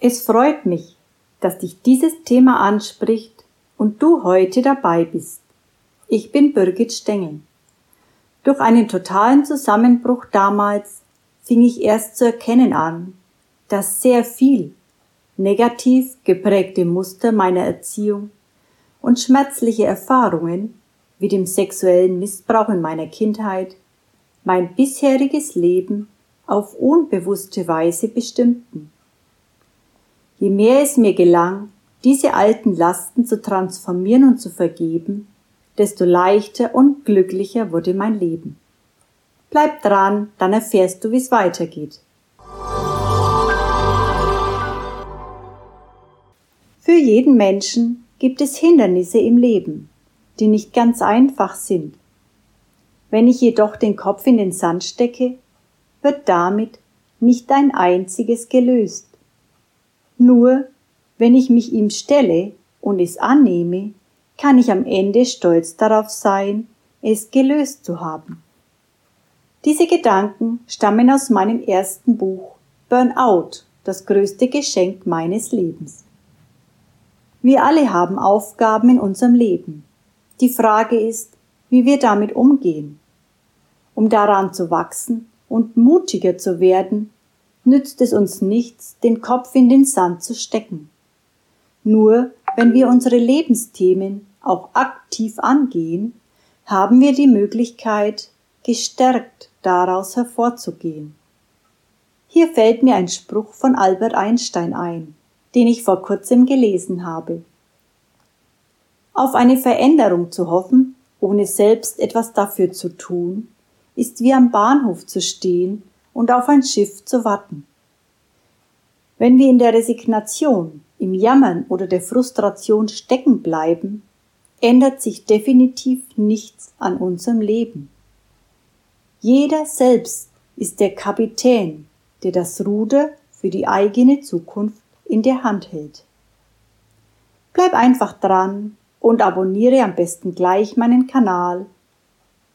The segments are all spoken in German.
Es freut mich, dass dich dieses Thema anspricht und du heute dabei bist. Ich bin Birgit Stengel. Durch einen totalen Zusammenbruch damals fing ich erst zu erkennen an, dass sehr viel negativ geprägte Muster meiner Erziehung und schmerzliche Erfahrungen wie dem sexuellen Missbrauch in meiner Kindheit mein bisheriges Leben auf unbewusste Weise bestimmten. Je mehr es mir gelang, diese alten Lasten zu transformieren und zu vergeben, desto leichter und glücklicher wurde mein Leben. Bleib dran, dann erfährst du, wie es weitergeht. Für jeden Menschen gibt es Hindernisse im Leben, die nicht ganz einfach sind. Wenn ich jedoch den Kopf in den Sand stecke, wird damit nicht ein einziges gelöst. Nur wenn ich mich ihm stelle und es annehme, kann ich am Ende stolz darauf sein, es gelöst zu haben. Diese Gedanken stammen aus meinem ersten Buch Burnout, das größte Geschenk meines Lebens. Wir alle haben Aufgaben in unserem Leben. Die Frage ist, wie wir damit umgehen. Um daran zu wachsen und mutiger zu werden, nützt es uns nichts, den Kopf in den Sand zu stecken. Nur wenn wir unsere Lebensthemen auch aktiv angehen, haben wir die Möglichkeit, gestärkt daraus hervorzugehen. Hier fällt mir ein Spruch von Albert Einstein ein, den ich vor kurzem gelesen habe. Auf eine Veränderung zu hoffen, ohne selbst etwas dafür zu tun, ist wie am Bahnhof zu stehen und auf ein Schiff zu warten. Wenn wir in der Resignation, im Jammern oder der Frustration stecken bleiben, ändert sich definitiv nichts an unserem Leben. Jeder selbst ist der Kapitän, der das Ruder für die eigene Zukunft in der Hand hält. Bleib einfach dran und abonniere am besten gleich meinen Kanal,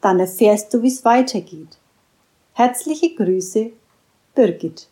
dann erfährst du, wie es weitergeht. Herzliche Grüße, Birgit.